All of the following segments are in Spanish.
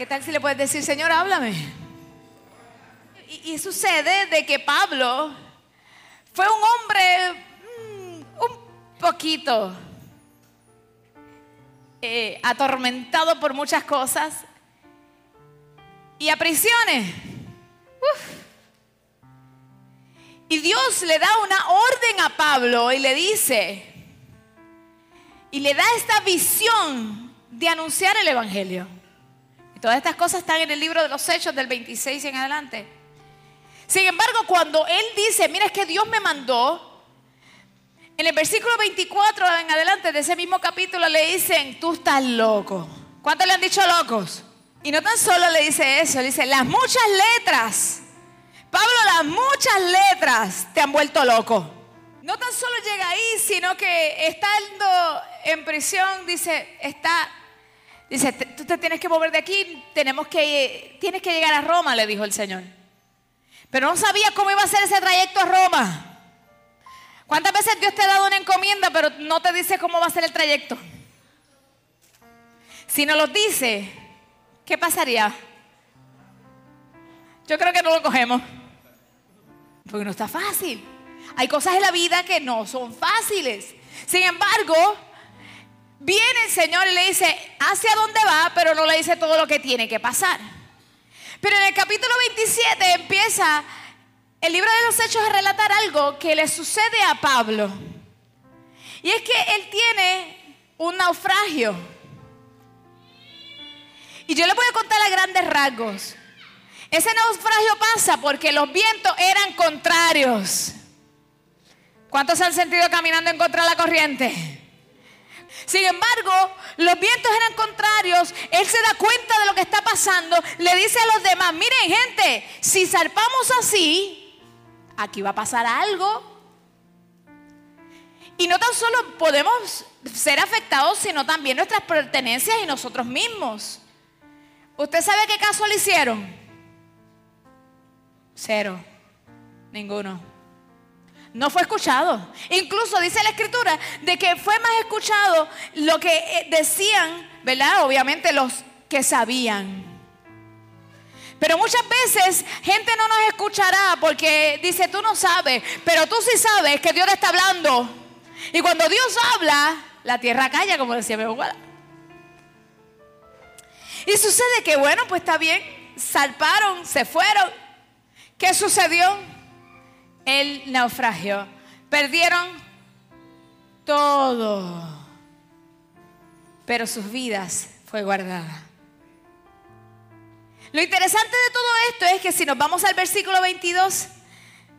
¿Qué tal si le puedes decir, Señor, háblame? Y, sucede de que Pablo fue un hombre mm, un poquito eh, atormentado por muchas cosas y a prisiones. Y Dios le da una orden a Pablo y le dice, y le da esta visión de anunciar el Evangelio. Todas estas cosas están en el libro de los Hechos del 26 y en adelante. Sin embargo, cuando él dice, mira, es que Dios me mandó, en el versículo 24 en adelante de ese mismo capítulo le dicen, tú estás loco. ¿Cuántos le han dicho locos? Y no tan solo le dice eso, le dice, las muchas letras. Pablo, las muchas letras te han vuelto loco. No tan solo llega ahí, sino que estando en prisión, dice, está, dice, tú te tienes que mover de aquí, tenemos que, tienes que llegar a Roma, le dijo el Señor. Pero no sabía cómo iba a ser ese trayecto a Roma. ¿Cuántas veces Dios te ha dado una encomienda, pero no te dice cómo va a ser el trayecto? Si no lo dice, ¿qué pasaría? Yo creo que no lo cogemos. Porque no está fácil. Hay cosas en la vida que no son fáciles. Sin embargo, viene el Señor y le dice hacia dónde va, pero no le dice todo lo que tiene que pasar. Pero en el capítulo 27 empieza el libro de los Hechos a relatar algo que le sucede a Pablo. Y es que él tiene un naufragio. Y yo le voy a contar a grandes rasgos. Ese naufragio pasa porque los vientos eran contrarios. ¿Cuántos se han sentido caminando en contra de la corriente? Sin embargo, los vientos eran contrarios. Él se da cuenta de lo que está pasando. Le dice a los demás, miren gente, si zarpamos así, aquí va a pasar algo. Y no tan solo podemos ser afectados, sino también nuestras pertenencias y nosotros mismos. ¿Usted sabe qué caso le hicieron? Cero. Ninguno. No fue escuchado. Incluso dice la escritura de que fue más escuchado lo que eh, decían, ¿verdad? Obviamente los que sabían. Pero muchas veces gente no nos escuchará porque dice, tú no sabes, pero tú sí sabes que Dios te está hablando. Y cuando Dios habla, la tierra calla, como decía mi abuela. Y sucede que, bueno, pues está bien, salparon, se fueron. ¿Qué sucedió? El naufragio. Perdieron todo. Pero sus vidas fue guardada. Lo interesante de todo esto es que si nos vamos al versículo 22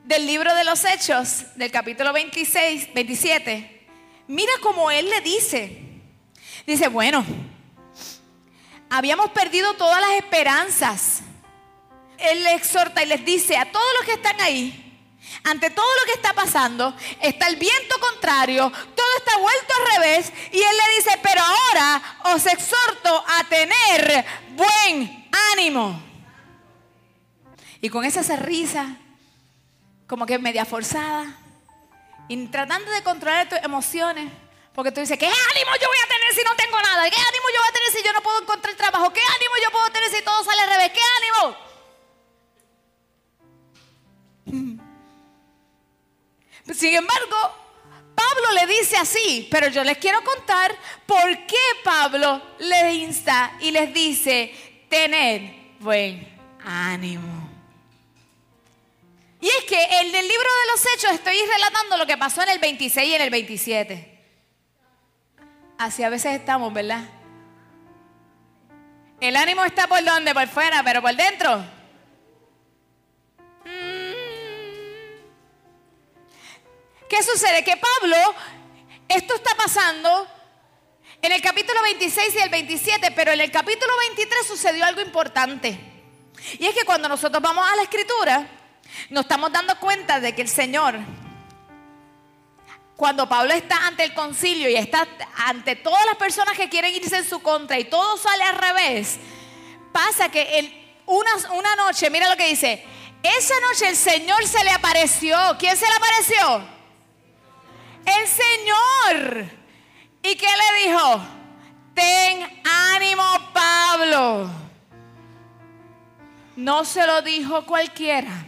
del libro de los Hechos, del capítulo 26, 27, mira cómo él le dice. Dice, bueno, habíamos perdido todas las esperanzas. Él le exhorta y les dice a todos los que están ahí, ante todo lo que está pasando, está el viento contrario, todo está vuelto al revés, y él le dice, pero ahora os exhorto a tener buen ánimo. Y con esa sonrisa, como que media forzada, y tratando de controlar tus emociones, porque tú dices, ¿qué ánimo yo voy a tener si no tengo nada? ¿Qué ánimo yo voy a tener si yo no puedo encontrar trabajo? ¿Qué ánimo yo puedo tener si todo sale al revés? ¿Qué ánimo? Sin embargo, Pablo le dice así, pero yo les quiero contar por qué Pablo les insta y les dice, tened buen ánimo. Y es que en el libro de los Hechos estoy relatando lo que pasó en el 26 y en el 27. Así a veces estamos, ¿verdad? El ánimo está por donde, por fuera, pero por dentro. ¿Qué sucede? Que Pablo, esto está pasando en el capítulo 26 y el 27, pero en el capítulo 23 sucedió algo importante. Y es que cuando nosotros vamos a la escritura, nos estamos dando cuenta de que el Señor, cuando Pablo está ante el concilio y está ante todas las personas que quieren irse en su contra y todo sale al revés, pasa que en una, una noche, mira lo que dice, esa noche el Señor se le apareció. ¿Quién se le apareció? El Señor. ¿Y qué le dijo? Ten ánimo, Pablo. no se lo dijo cualquiera.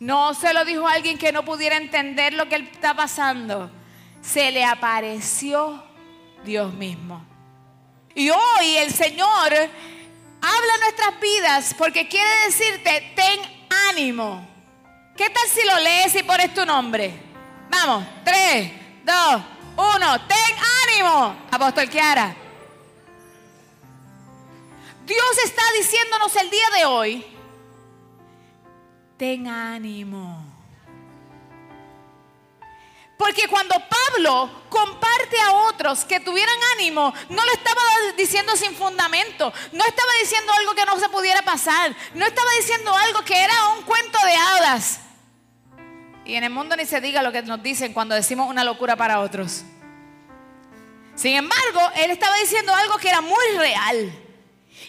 No se lo dijo alguien que no pudiera entender lo que él está pasando. Se le apareció Dios mismo. Y hoy el Señor habla nuestras vidas porque quiere decirte, ten ánimo. ¿Qué tal si lo lees y pones tu nombre? Vamos, tres, dos, uno, ten ánimo, apóstol Kiara. Dios está diciéndonos el día de hoy, ten ánimo. Porque cuando Pablo comparte a otros que tuvieran ánimo, no lo estaba diciendo sin fundamento, no estaba diciendo algo que no se pudiera pasar, no estaba diciendo algo que era un cuento de hadas. Y en el mundo ni se diga lo que nos dicen cuando decimos una locura para otros. Sin embargo, él estaba diciendo algo que era muy real.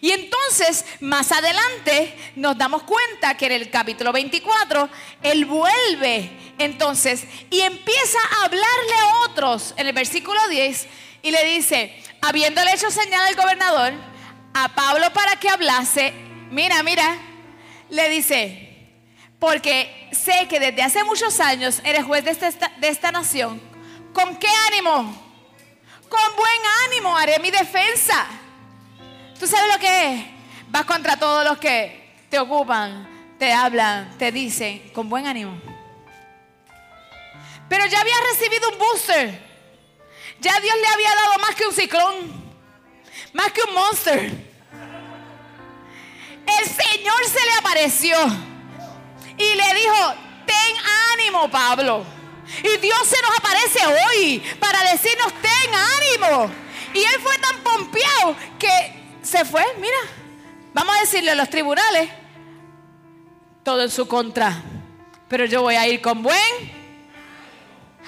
Y entonces, más adelante, nos damos cuenta que en el capítulo 24, Él vuelve entonces y empieza a hablarle a otros en el versículo 10 y le dice, habiéndole hecho señal al gobernador, a Pablo para que hablase, mira, mira, le dice, porque sé que desde hace muchos años eres juez de esta, de esta nación, ¿con qué ánimo? Con buen ánimo haré mi defensa ¿Tú sabes lo que es? Vas contra todos los que te ocupan, te hablan, te dicen con buen ánimo. Pero ya había recibido un booster. Ya Dios le había dado más que un ciclón, más que un monster. El Señor se le apareció y le dijo, ten ánimo Pablo. Y Dios se nos aparece hoy para decirnos, ten ánimo. Y él fue tan pompeado que se fue, mira, vamos a decirle a los tribunales, todo en su contra, pero yo voy a ir con buen.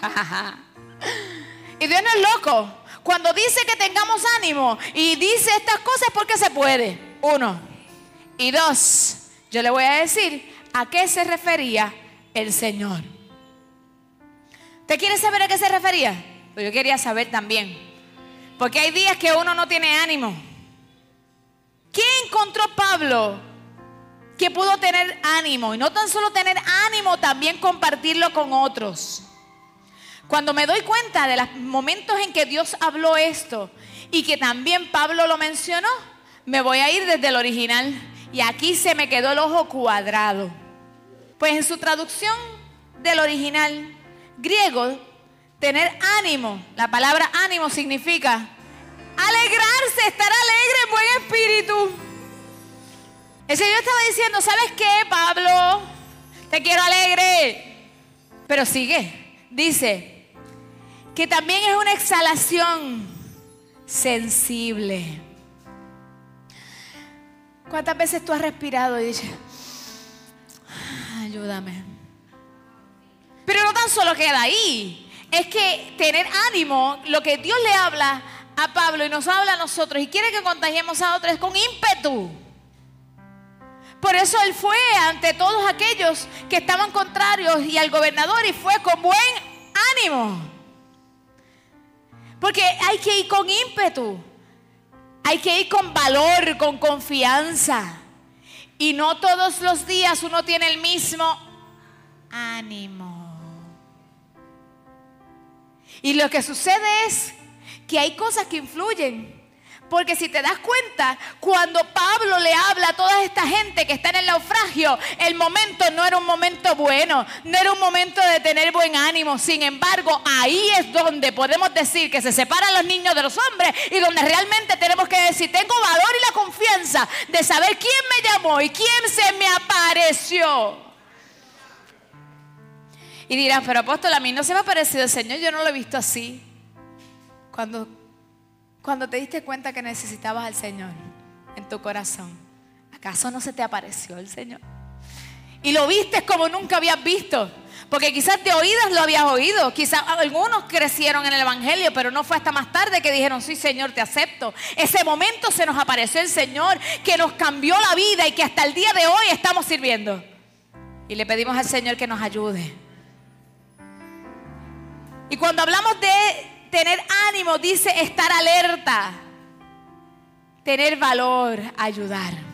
y Dios no es loco. Cuando dice que tengamos ánimo y dice estas cosas porque se puede. Uno. Y dos, yo le voy a decir a qué se refería el Señor. ¿Te quiere saber a qué se refería? Pues yo quería saber también. Porque hay días que uno no tiene ánimo. ¿Qué encontró Pablo que pudo tener ánimo? Y no tan solo tener ánimo, también compartirlo con otros. Cuando me doy cuenta de los momentos en que Dios habló esto y que también Pablo lo mencionó, me voy a ir desde el original. Y aquí se me quedó el ojo cuadrado. Pues en su traducción del original griego, tener ánimo, la palabra ánimo significa Alegrarse, estar alegre en buen espíritu. El Señor estaba diciendo, ¿sabes qué, Pablo? Te quiero alegre. Pero sigue, dice, que también es una exhalación sensible. ¿Cuántas veces tú has respirado y dices, ayúdame? Pero no tan solo queda ahí. Es que tener ánimo, lo que Dios le habla a Pablo y nos habla a nosotros y quiere que contagiemos a otros con ímpetu. Por eso él fue ante todos aquellos que estaban contrarios y al gobernador y fue con buen ánimo. Porque hay que ir con ímpetu. Hay que ir con valor, con confianza. Y no todos los días uno tiene el mismo ánimo. Y lo que sucede es que hay cosas que influyen. Porque si te das cuenta, cuando Pablo le toda esta gente que está en el naufragio, el momento no era un momento bueno, no era un momento de tener buen ánimo. Sin embargo, ahí es donde podemos decir que se separan los niños de los hombres y donde realmente tenemos que decir, tengo valor y la confianza de saber quién me llamó y quién se me apareció. Y dirán, pero apóstol, a mí no se me ha parecido el Señor, yo no lo he visto así. Cuando, cuando te diste cuenta que necesitabas al Señor en tu corazón, ¿acaso no se te apareció el Señor? Y lo viste como nunca habías visto. Porque quizás de oídas lo habías oído. Quizás algunos crecieron en el Evangelio, pero no fue hasta más tarde que dijeron, sí Señor, te acepto. Ese momento se nos apareció el Señor que nos cambió la vida y que hasta el día de hoy estamos sirviendo. Y le pedimos al Señor que nos ayude. Y cuando hablamos de tener ánimo dice estar alerta, tener valor, ayudar.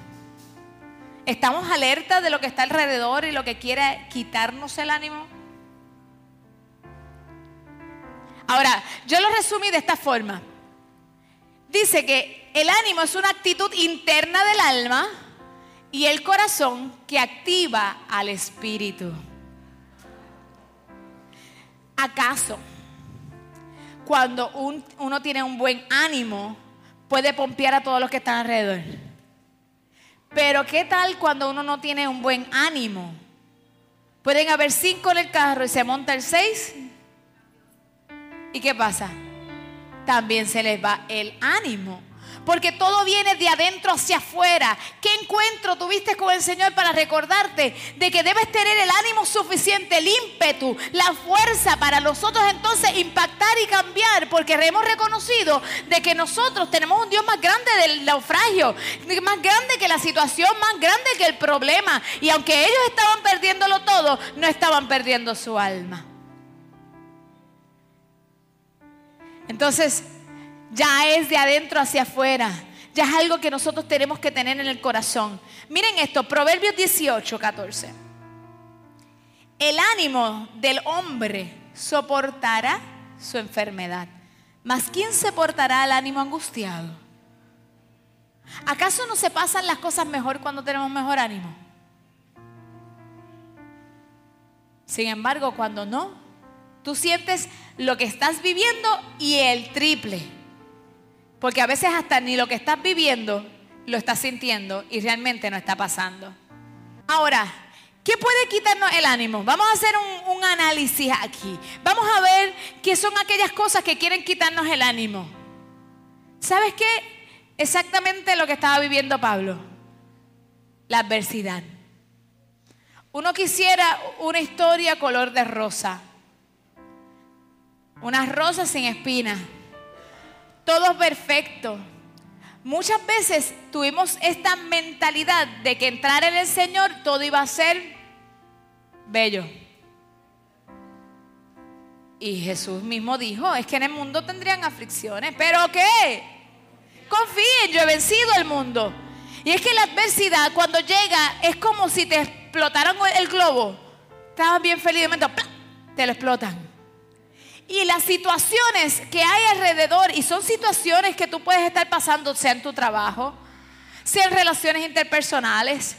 ¿Estamos alertas de lo que está alrededor y lo que quiere quitarnos el ánimo? Ahora, yo lo resumí de esta forma. Dice que el ánimo es una actitud interna del alma y el corazón que activa al espíritu. ¿Acaso cuando uno tiene un buen ánimo puede pompear a todos los que están alrededor? Pero ¿qué tal cuando uno no tiene un buen ánimo? Pueden haber cinco en el carro y se monta el seis. ¿Y qué pasa? También se les va el ánimo porque todo viene de adentro hacia afuera. ¿Qué encuentro tuviste con el Señor para recordarte de que debes tener el ánimo suficiente, el ímpetu, la fuerza para nosotros entonces impactar y cambiar? Porque hemos reconocido de que nosotros tenemos un Dios más grande del naufragio, más grande que la situación, más grande que el problema. Y aunque ellos estaban perdiéndolo todo, no estaban perdiendo su alma. Entonces, ya es de adentro hacia afuera. Ya es algo que nosotros tenemos que tener en el corazón. Miren esto, Proverbios 18, 14. El ánimo del hombre soportará su enfermedad. Mas ¿quién soportará el ánimo angustiado? ¿Acaso no se pasan las cosas mejor cuando tenemos mejor ánimo? Sin embargo, cuando no, tú sientes lo que estás viviendo y el triple. Porque a veces hasta ni lo que estás viviendo lo estás sintiendo y realmente no está pasando. Ahora, ¿qué puede quitarnos el ánimo? Vamos a hacer un, análisis aquí. Vamos a ver qué son aquellas cosas que quieren quitarnos el ánimo. ¿Sabes qué? Exactamente lo que estaba viviendo Pablo. La adversidad. Uno quisiera una historia color de rosa. Unas rosas sin espinas todo perfecto. Muchas veces tuvimos esta mentalidad de que entrar en el Señor todo iba a ser bello. Y Jesús mismo dijo, es que en el mundo tendrían aflicciones, pero ¿qué? Confíen, yo he vencido el mundo. Y es que la adversidad cuando llega es como si te explotaran el globo. Estabas bien feliz de momento, te lo explotan. Y las situaciones que hay alrededor, y son situaciones que tú puedes estar pasando, sea en tu trabajo, sea en relaciones interpersonales,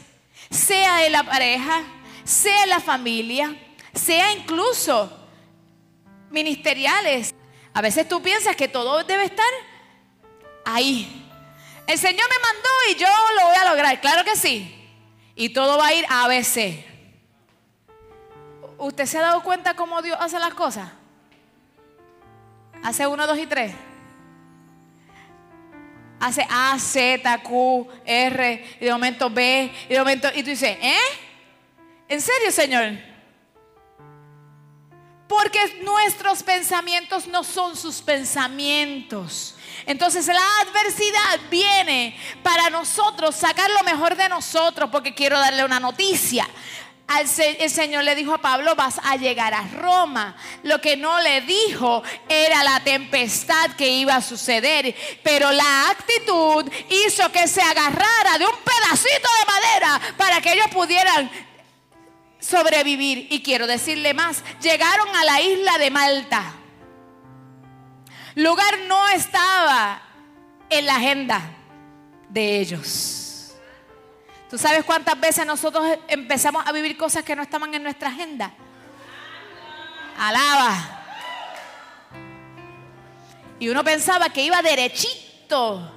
sea en la pareja, sea en la familia, sea incluso ministeriales. A veces tú piensas que todo debe estar ahí. El Señor me mandó y yo lo voy a lograr, claro que sí. Y todo va a ir a ABC. ¿Usted se ha dado cuenta cómo Dios hace las cosas? Hace uno, dos y tres. Hace A, Z, Q, R, y de momento B, y de momento. Y tú dices, ¿eh? ¿En serio, Señor? Porque nuestros pensamientos no son sus pensamientos. Entonces la adversidad viene para nosotros sacar lo mejor de nosotros, porque quiero darle una noticia el Señor le dijo a Pablo, vas a llegar a Roma. Lo que no le dijo era la tempestad que iba a suceder, pero la actitud hizo que se agarrara de un pedacito de madera para que ellos pudieran sobrevivir. Y quiero decirle más, llegaron a la isla de Malta. Lugar no estaba en la agenda de ellos. ¿Tú sabes cuántas veces nosotros empezamos a vivir cosas que no estaban en nuestra agenda? Alaba. Y uno pensaba que iba derechito.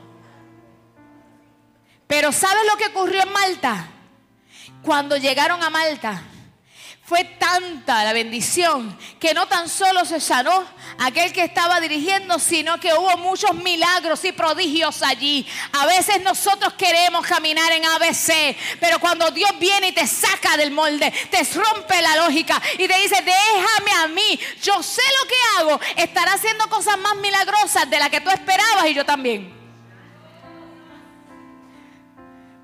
Pero ¿sabes lo que ocurrió en Malta? Cuando llegaron a Malta, fue tanta la bendición que no tan solo se sanó aquel que estaba dirigiendo, sino que hubo muchos milagros y prodigios allí. A veces nosotros queremos caminar en ABC, pero cuando Dios viene y te saca del molde, te rompe la lógica y te dice, déjame a mí, yo sé lo que hago, estará haciendo cosas más milagrosas de las que tú esperabas y yo también.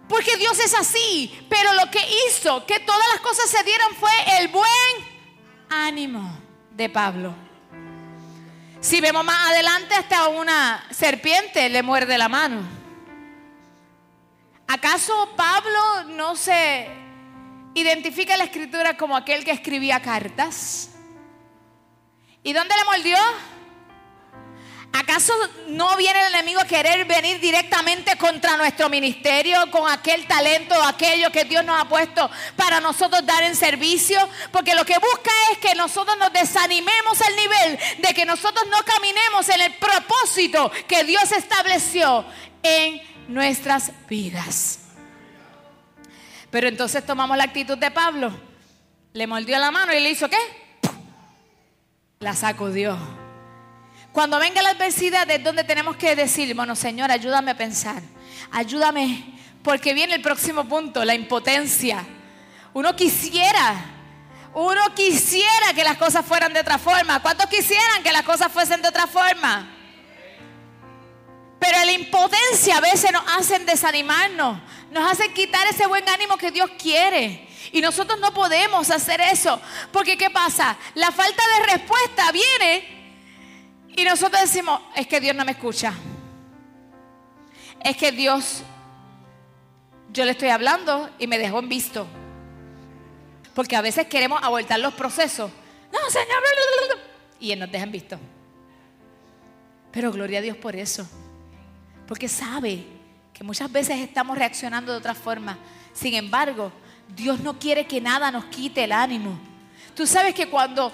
Porque Dios es así. Pero lo que hizo que todas las cosas se dieran fue el buen ánimo de Pablo. Si vemos más adelante, hasta una serpiente le muerde la mano. ¿Acaso Pablo no se identifica en la escritura como aquel que escribía cartas? ¿Y dónde le mordió? ¿Acaso no viene el enemigo a querer venir directamente contra nuestro ministerio con aquel talento, aquello que Dios nos ha puesto para nosotros dar en servicio? Porque lo que busca es que nosotros nos desanimemos al nivel de que nosotros no caminemos en el propósito que Dios estableció en nuestras vidas. Pero entonces tomamos la actitud de Pablo. Le mordió la mano y le hizo qué? La sacudió. Cuando venga la adversidad es donde tenemos que decir, bueno, Señor, ayúdame a pensar. Ayúdame, porque viene el próximo punto, la impotencia. Uno quisiera, uno quisiera que las cosas fueran de otra forma. ¿Cuántos quisieran que las cosas fuesen de otra forma? Pero la impotencia a veces nos hacen desanimarnos, nos hacen quitar ese buen ánimo que Dios quiere. Y nosotros no podemos hacer eso. Porque ¿qué pasa? La falta de respuesta viene y nosotros decimos, es que Dios no me escucha. Es que Dios, yo le estoy hablando y me dejó en visto. Porque a veces queremos abortar los procesos. No, Señor. Y Él nos deja en visto. Pero gloria a Dios por eso. Porque sabe que muchas veces estamos reaccionando de otra forma. Sin embargo, Dios no quiere que nada nos quite el ánimo. Tú sabes que cuando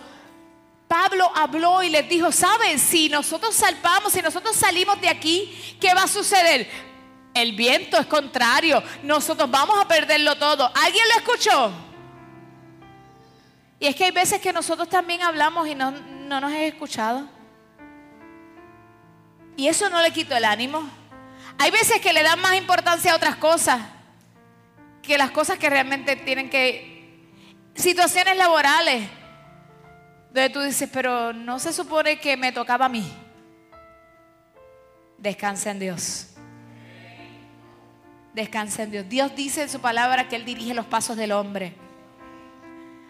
Pablo habló y les dijo, ¿saben? Si nosotros salvamos, si nosotros salimos de aquí, ¿qué va a suceder? El viento es contrario, nosotros vamos a perderlo todo. ¿Alguien lo escuchó? Y es que hay veces que nosotros también hablamos y no, no nos he escuchado. Y eso no le quito el ánimo. Hay veces que le dan más importancia a otras cosas que las cosas que realmente tienen que... Situaciones laborales donde tú dices, pero no se supone que me tocaba a mí. Descansa en Dios. Descansa en Dios. Dios dice en su palabra que Él dirige los pasos del hombre.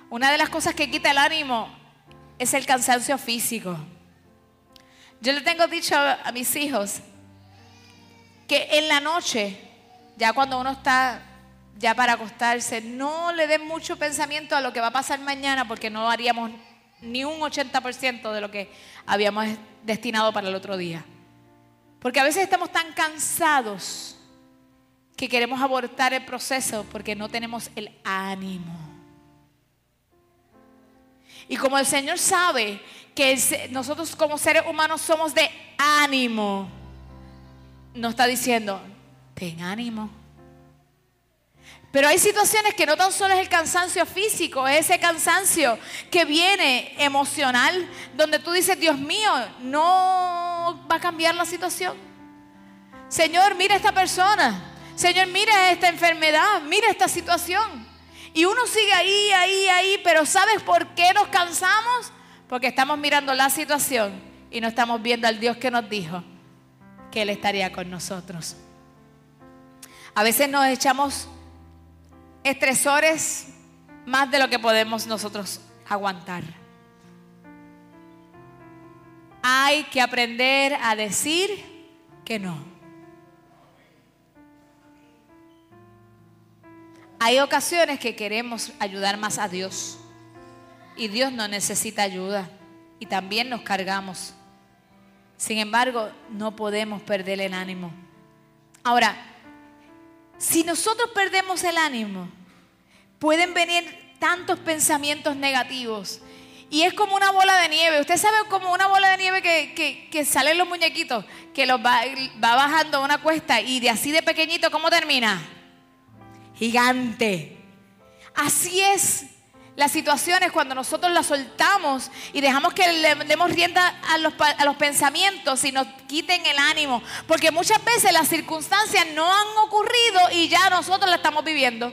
Una de las cosas que quita el ánimo es el cansancio físico. Yo le tengo dicho a mis hijos que en la noche, ya cuando uno está ya para acostarse, no le den mucho pensamiento a lo que va a pasar mañana porque no haríamos ni un 80% de lo que habíamos destinado para el otro día. Porque a veces estamos tan cansados que queremos abortar el proceso porque no tenemos el ánimo. Y como el Señor sabe que nosotros como seres humanos somos de ánimo, nos está diciendo, ten ánimo. Pero hay situaciones que no tan solo es el cansancio físico, es ese cansancio que viene emocional, donde tú dices, Dios mío, no va a cambiar la situación. Señor, mira esta persona. Señor, mira esta enfermedad, mira esta situación. Y uno sigue ahí, ahí, ahí, pero ¿sabes por qué nos cansamos? Porque estamos mirando la situación y no estamos viendo al Dios que nos dijo que Él estaría con nosotros. A veces nos echamos estresores más de lo que podemos nosotros aguantar. Hay que aprender a decir que no. Hay ocasiones que queremos ayudar más a Dios y Dios no necesita ayuda y también nos cargamos. Sin embargo, no podemos perder el ánimo. Ahora, si nosotros perdemos el ánimo, pueden venir tantos pensamientos negativos. Y es como una bola de nieve. Usted sabe como una bola de nieve que, que, salen los muñequitos, que los va, va bajando una cuesta y de así de pequeñito, ¿cómo termina? Gigante. Así es las situaciones cuando nosotros las soltamos y dejamos que le demos rienda a los, a los, pensamientos y nos quiten el ánimo. Porque muchas veces las circunstancias no han ocurrido y ya nosotros las estamos viviendo.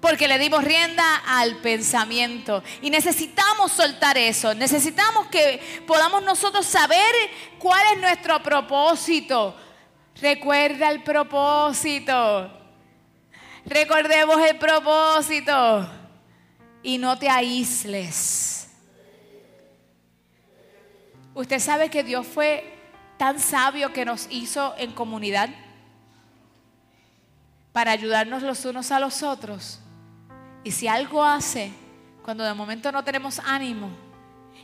Porque le dimos rienda al pensamiento. Y necesitamos soltar eso. Necesitamos que podamos nosotros saber cuál es nuestro propósito. Recuerda el propósito. Recordemos el propósito y no te aísles. Usted sabe que Dios fue tan sabio que nos hizo en comunidad. para ayudarnos los unos a los otros. Y si algo hace cuando de momento no tenemos ánimo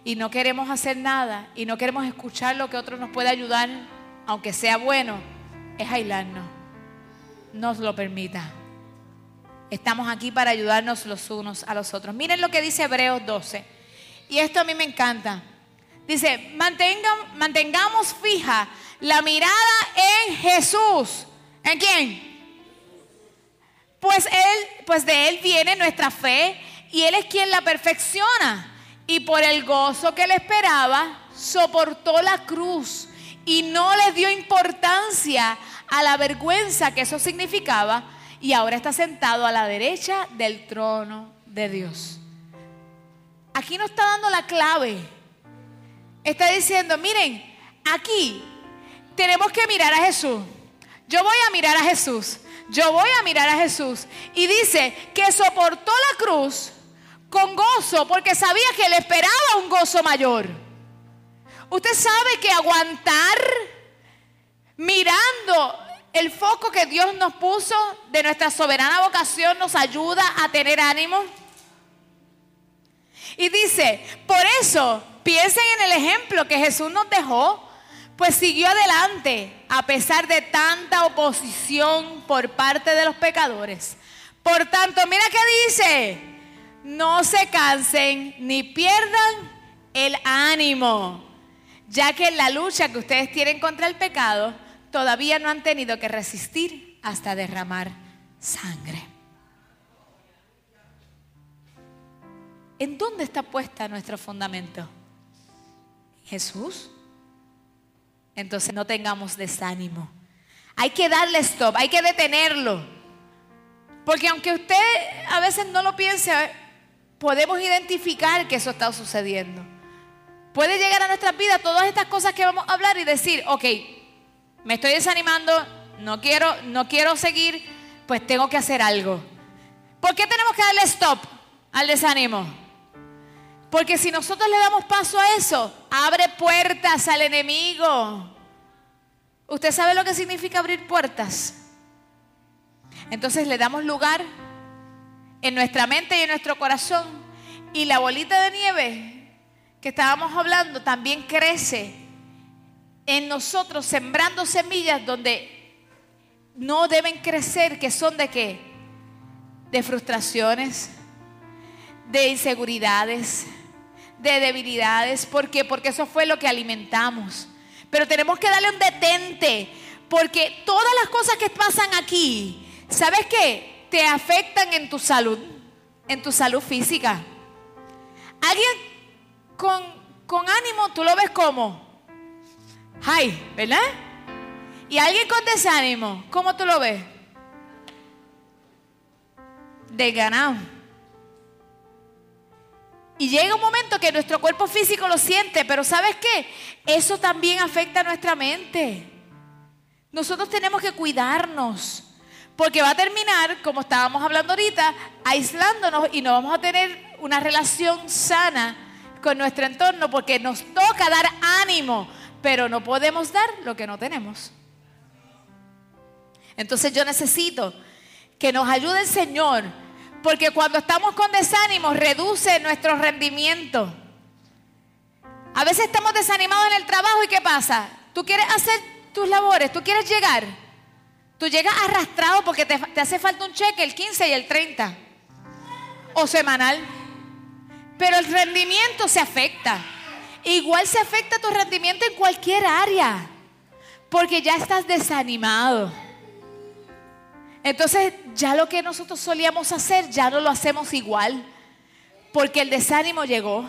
y no queremos hacer nada y no queremos escuchar lo que otro nos puede ayudar, aunque sea bueno, es aislarnos. No lo permita. Estamos aquí para ayudarnos los unos a los otros. Miren lo que dice Hebreos 12. Y esto a mí me encanta. Dice, mantengamos fija la mirada en Jesús. ¿En quién? Pues él, pues de él viene nuestra fe y él es quien la perfecciona. Y por el gozo que le esperaba, soportó la cruz y no le dio importancia a la vergüenza que eso significaba y ahora está sentado a la derecha del trono de Dios. Aquí no está dando la clave. Está diciendo, miren, aquí tenemos que mirar a Jesús. Yo voy a mirar a Jesús. Yo voy a mirar a Jesús. Y dice que soportó la cruz con gozo porque sabía que le esperaba un gozo mayor. Usted sabe que aguantar mirando el foco que Dios nos puso de nuestra soberana vocación nos ayuda a tener ánimo. Y dice, por eso piensen en el ejemplo que Jesús nos dejó, pues siguió adelante a pesar de tanta oposición por parte de los pecadores. Por tanto, mira qué dice, no se cansen ni pierdan el ánimo, ya que en la lucha que ustedes tienen contra el pecado, todavía no han tenido que resistir hasta derramar sangre. ¿En dónde está puesta nuestro fundamento? Jesús. Entonces no tengamos desánimo. Hay que darle stop, hay que detenerlo. Porque aunque usted a veces no lo piense, podemos identificar que eso está sucediendo. Puede llegar a nuestras vidas todas estas cosas que vamos a hablar y decir, ok, me estoy desanimando, no quiero, no quiero seguir, pues tengo que hacer algo. ¿Por qué tenemos que darle stop al desánimo? Porque si nosotros le damos paso a eso, abre puertas al enemigo. ¿Usted sabe lo que significa abrir puertas? Entonces le damos lugar en nuestra mente y en nuestro corazón. Y la bolita de nieve que estábamos hablando también crece en nosotros sembrando semillas donde no deben crecer, que son de qué? De frustraciones, de inseguridades, de debilidades. ¿Por qué? Porque eso fue lo que alimentamos. Pero tenemos que darle un detente, porque todas las cosas que pasan aquí, ¿sabes qué? Te afectan en tu salud, en tu salud física. Alguien con, con ánimo, tú lo ves como, ay, ¿verdad? Y alguien con desánimo, ¿cómo tú lo ves? Desganado. Y llega un momento que nuestro cuerpo físico lo siente, pero ¿sabes qué? Eso también afecta a nuestra mente. Nosotros tenemos que cuidarnos, porque va a terminar, como estábamos hablando ahorita, aislándonos y no vamos a tener una relación sana con nuestro entorno, porque nos toca dar ánimo, pero no podemos dar lo que no tenemos. Entonces yo necesito que nos ayude el Señor porque cuando estamos con desánimo reduce nuestro rendimiento. A veces estamos desanimados en el trabajo y ¿qué pasa? Tú quieres hacer tus labores, tú quieres llegar. Tú llegas arrastrado porque te, te hace falta un cheque el 15 y el 30. O semanal. Pero el rendimiento se afecta. Igual se afecta tu rendimiento en cualquier área. Porque ya estás desanimado. Entonces ya lo que nosotros solíamos hacer ya no lo hacemos igual, porque el desánimo llegó.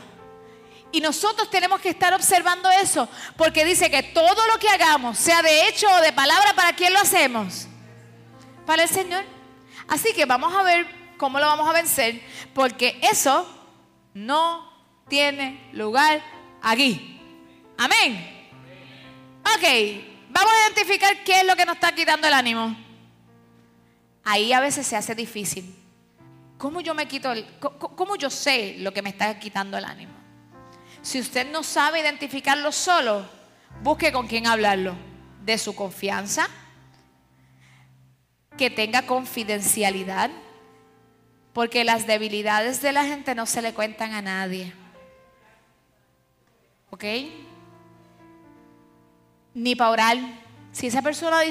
Y nosotros tenemos que estar observando eso, porque dice que todo lo que hagamos, sea de hecho o de palabra, ¿para quién lo hacemos? Para el Señor. Así que vamos a ver cómo lo vamos a vencer, porque eso no tiene lugar aquí. Amén. Ok, vamos a identificar qué es lo que nos está quitando el ánimo ahí a veces se hace difícil. ¿Cómo yo me quito el, cómo yo sé lo que me está quitando el ánimo? Si usted no sabe identificarlo solo, busque con quién hablarlo. De su confianza, que tenga confidencialidad, porque las debilidades de la gente no se le cuentan a nadie. ¿Ok? Ni para orar. Si esa persona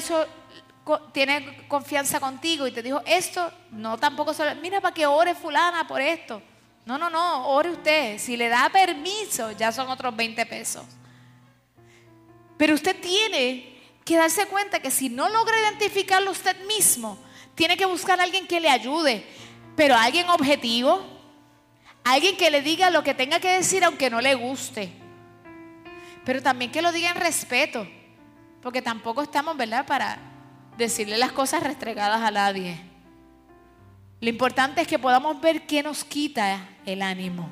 tiene confianza contigo y te dijo esto, no tampoco se mira para que ore fulana por esto. No, no, no, ore usted. Si le da permiso, ya son otros 20 pesos. Pero usted tiene que darse cuenta que si no logra identificarlo usted mismo, tiene que buscar a alguien que le ayude, pero alguien objetivo, alguien que le diga lo que tenga que decir aunque no le guste, pero también que lo diga en respeto, porque tampoco estamos, ¿verdad?, para decirle las cosas restregadas a nadie. Lo importante es que podamos ver qué nos quita el ánimo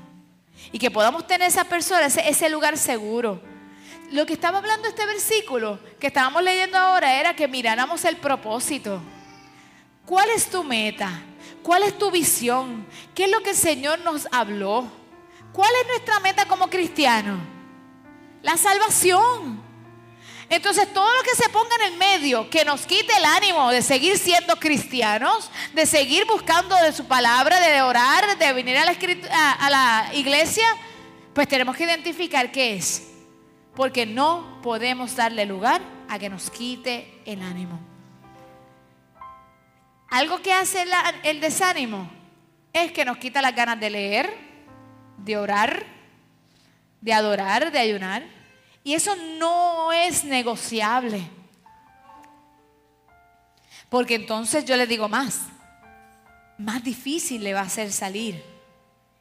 y que podamos tener esa persona, ese, lugar seguro. Lo que estaba hablando este versículo que estábamos leyendo ahora era que miráramos el propósito. ¿Cuál es tu meta? ¿Cuál es tu visión? ¿Qué es lo que el Señor nos habló? ¿Cuál es nuestra meta como cristianos? La salvación. Entonces todo lo que se ponga en el medio, que nos quite el ánimo de seguir siendo cristianos, de seguir buscando de su palabra, de orar, de venir a la, a la iglesia, pues tenemos que identificar qué es. Porque no podemos darle lugar a que nos quite el ánimo. Algo que hace el, el desánimo es que nos quita las ganas de leer, de orar, de adorar, de ayunar. Y eso no es negociable. Porque entonces yo le digo más, más difícil le va a hacer salir.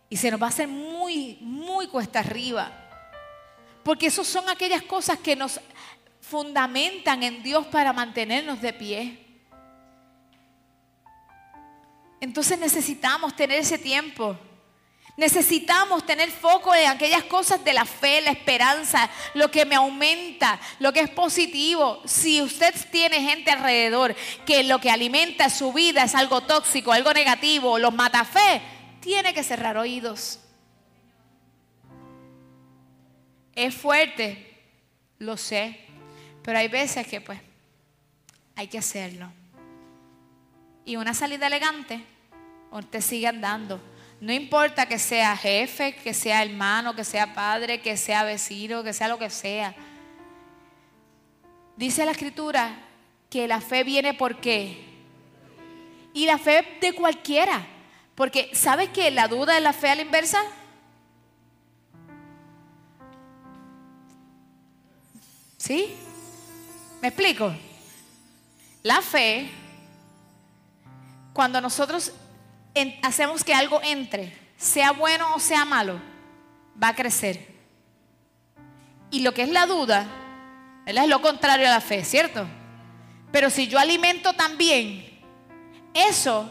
Y se nos va a hacer muy, muy cuesta arriba. Porque eso son aquellas cosas que nos fundamentan en Dios para mantenernos de pie. Entonces necesitamos tener ese tiempo Necesitamos tener foco en aquellas cosas de la fe, la esperanza, lo que me aumenta, lo que es positivo. Si usted tiene gente alrededor que lo que alimenta su vida es algo tóxico, algo negativo, los mata fe, tiene que cerrar oídos. Es fuerte, lo sé, pero hay veces que pues hay que hacerlo. Y una salida elegante, usted sigue andando no importa que sea jefe, que sea hermano, que sea padre, que sea vecino, que sea lo que sea. Dice la escritura que la fe viene por qué. Y la fe de cualquiera. Porque ¿sabes que la duda es la fe a la inversa? ¿Sí? ¿Me explico? La fe, cuando nosotros hacemos que algo entre, sea bueno o sea malo, va a crecer. Y lo que es la duda, es lo contrario a la fe, ¿cierto? Pero si yo alimento también, eso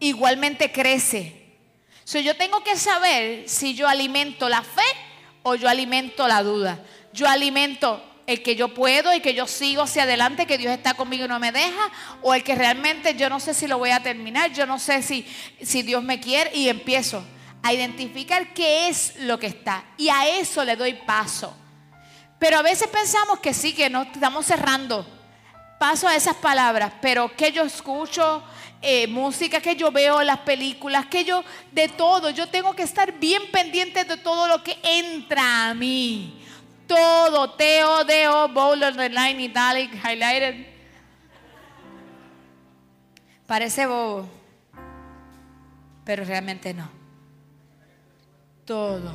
igualmente crece. So, yo tengo que saber si yo alimento la fe o yo alimento la duda. Yo alimento el que yo puedo y que yo sigo hacia adelante, que Dios está conmigo y no me deja, o el que realmente yo no sé si lo voy a terminar, yo no sé si, si Dios me quiere y empiezo a identificar qué es lo que está y a eso le doy paso. Pero a veces pensamos que sí, que no estamos cerrando paso a esas palabras, pero que yo escucho, eh, música que yo veo, las películas, que yo, de todo, yo tengo que estar bien pendiente de todo lo que entra a mí todo, Teo, Deo, bold, underline, italic, highlighted. Parece bobo, pero realmente no. Todo,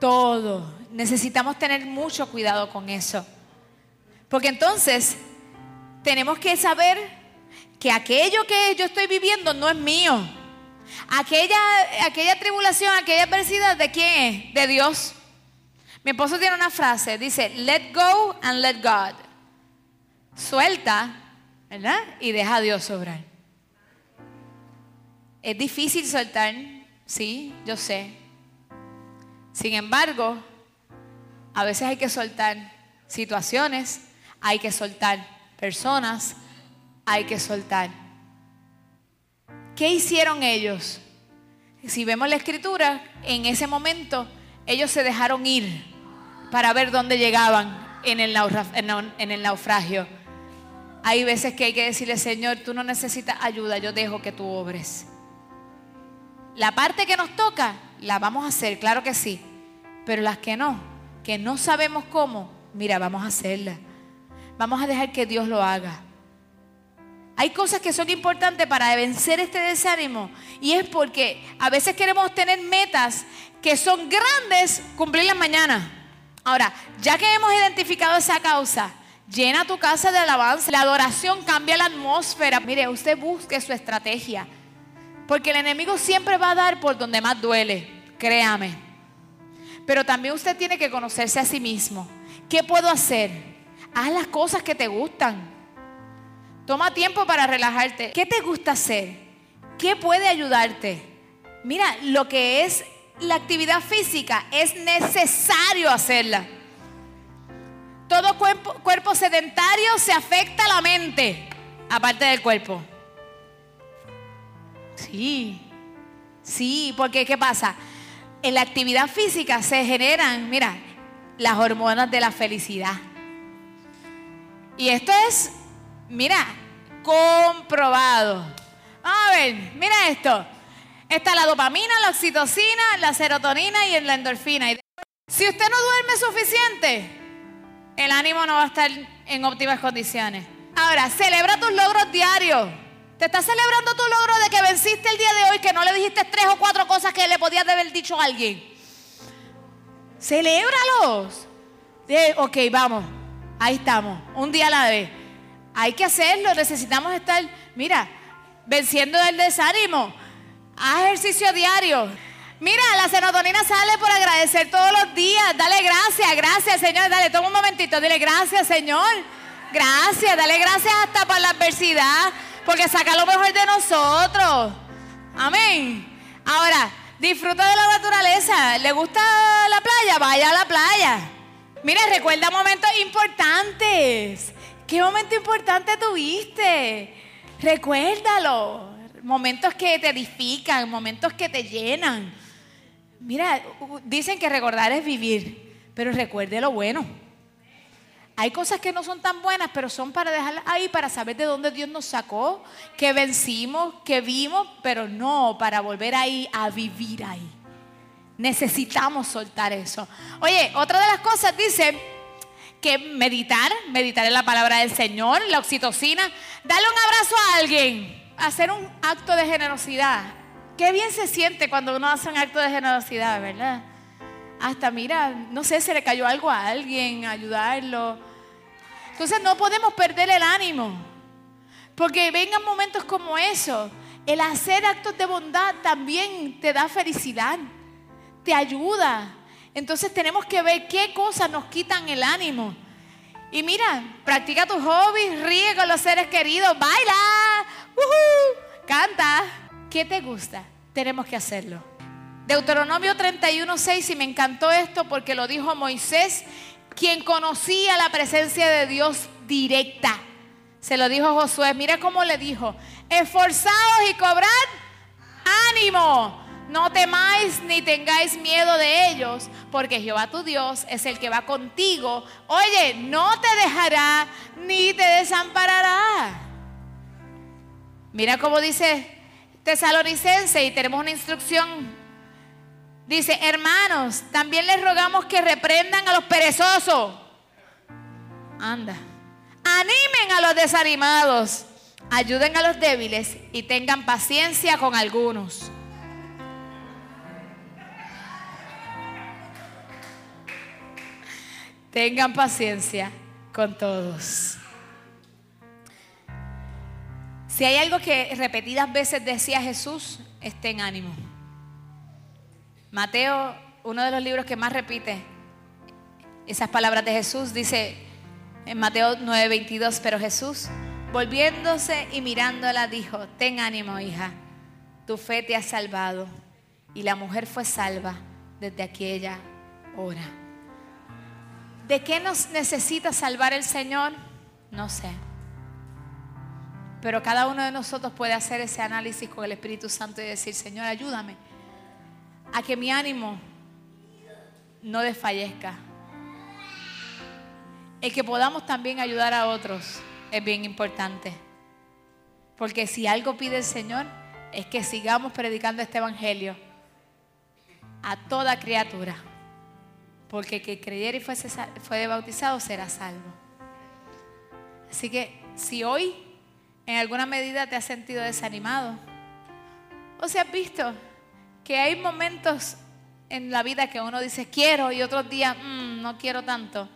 todo. Necesitamos tener mucho cuidado con eso. Porque entonces tenemos que saber que aquello que yo estoy viviendo no es mío. Aquella, aquella tribulación, aquella adversidad, ¿de quién es? De Dios. Mi esposo tiene una frase, dice, let go and let God. Suelta, ¿verdad? Y deja a Dios obrar. Es difícil soltar, sí, yo sé. Sin embargo, a veces hay que soltar situaciones, hay que soltar personas, hay que soltar. ¿Qué hicieron ellos? Si vemos la escritura, en ese momento ellos se dejaron ir para ver dónde llegaban en el, naufragio. hay veces que hay que decirle, Señor, tú no necesitas ayuda, yo dejo que tú obres. La parte que nos toca, la vamos a hacer, claro que sí. Pero las que no, que no sabemos cómo, mira, vamos a hacerla. Vamos a dejar que Dios lo haga. Hay cosas que son importantes para vencer este desánimo y es porque a veces queremos tener metas que son grandes, cumplirlas mañana. Ahora, ya que hemos identificado esa causa, llena tu casa de alabanza. La adoración cambia la atmósfera. Mire, usted busque su estrategia. Porque el enemigo siempre va a dar por donde más duele, créame. Pero también usted tiene que conocerse a sí mismo. ¿Qué puedo hacer? Haz las cosas que te gustan. Toma tiempo para relajarte. ¿Qué te gusta hacer? ¿Qué puede ayudarte? Mira, lo que es la actividad física es necesario hacerla. Todo cuerpo, sedentario se afecta a la mente, aparte del cuerpo. Sí, sí, porque ¿qué pasa? En la actividad física se generan, mira, las hormonas de la felicidad. Y esto es, mira, comprobado. a ver, mira esto. Está la dopamina, la oxitocina, la serotonina y la endorfina. Si usted no duerme suficiente, el ánimo no va a estar en óptimas condiciones. Ahora, celebra tus logros diarios. ¿Te estás celebrando tu logro de que venciste el día de hoy, que no le dijiste tres o cuatro cosas que le podías haber dicho a alguien? Celébralos. ok, vamos. Ahí estamos. Un día a la vez. Hay que hacerlo. Necesitamos estar, mira, venciendo el desánimo. Haz ejercicio diario. Mira, la serotonina sale por agradecer todos los días. Dale gracias, gracias, Señor. Dale, toma un momentito. Dile gracias, Señor. Gracias, dale gracias hasta por la adversidad porque saca lo mejor de nosotros. Amén. Ahora, disfruta de la naturaleza. ¿Le gusta la playa? Vaya a la playa. Mira, recuerda momentos importantes. ¿Qué momento importante tuviste? Recuérdalo. Momentos que te edifican, momentos que te llenan. Mira, dicen que recordar es vivir, pero recuerde lo bueno. Hay cosas que no son tan buenas, pero son para dejarlas ahí, para saber de dónde Dios nos sacó, que vencimos, que vimos, pero no para volver ahí a vivir ahí. Necesitamos soltar eso. Oye, otra de las cosas dice que meditar, meditar en la palabra del Señor, la oxitocina, darle un abrazo a alguien, hacer un acto de generosidad. Qué bien se siente cuando uno hace un acto de generosidad, ¿verdad? hasta mira, no sé, se le cayó algo a alguien, ayudarlo. Entonces no podemos perder el ánimo, porque vengan momentos como eso. El hacer actos de bondad también te da felicidad, te ayuda. Entonces tenemos que ver qué cosas nos quitan el ánimo. Y mira, practica tus hobbies, ríe con los seres queridos, baila, canta. ¿Qué te gusta? Tenemos que hacerlo. Deuteronomio 31:6, y me encantó esto porque lo dijo Moisés, quien conocía la presencia de Dios directa. Se lo dijo Josué, mira cómo le dijo, esforzados y cobrad ánimo. No temáis ni tengáis miedo de ellos, porque Jehová tu Dios es el que va contigo. Oye, no te dejará ni te desamparará. Mira cómo dice Tesalonicense y tenemos una instrucción Dice, hermanos, también les rogamos que reprendan a los perezosos. Anda. Animen a los desanimados. Ayuden a los débiles y tengan paciencia con algunos. Tengan paciencia con todos. Si hay algo que repetidas veces decía Jesús, estén ánimo. Mateo, uno de los libros que más repite esas palabras de Jesús, dice en Mateo 9:22, pero Jesús, volviéndose y mirándola, dijo, ten ánimo, hija, tu fe te ha salvado. Y la mujer fue salva desde aquella hora. ¿De qué nos necesita salvar el Señor? No sé. Pero cada uno de nosotros puede hacer ese análisis con el Espíritu Santo y decir, Señor, ayúdame a que mi ánimo no desfallezca. El que podamos también ayudar a otros es bien importante. Porque si algo pide el Señor es que sigamos predicando este Evangelio a toda criatura. Porque que creyera y fuese, fue bautizado será salvo. Así que si hoy en alguna medida te has sentido desanimado, o si has visto que hay momentos en la vida que uno dice quiero y otros días mm, no quiero tanto,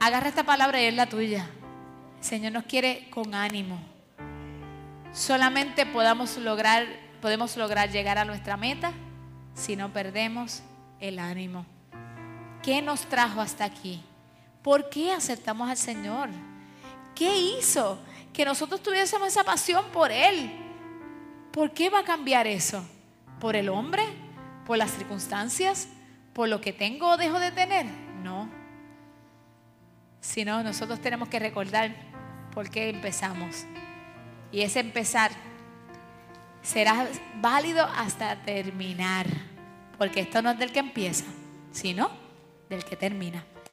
agarra esta palabra y es la tuya. El Señor nos quiere con ánimo. Solamente podamos lograr, podemos lograr llegar a nuestra meta si no perdemos el ánimo. ¿Qué nos trajo hasta aquí? ¿Por qué aceptamos al Señor? ¿Qué hizo que nosotros tuviésemos esa pasión por Él? ¿Por qué va a cambiar eso? ¿Por el hombre? ¿Por las circunstancias? ¿Por lo que tengo o dejo de tener? No. Sino nosotros tenemos que recordar por qué empezamos. Y ese empezar será válido hasta terminar. Porque esto no es del que empieza, sino del que termina.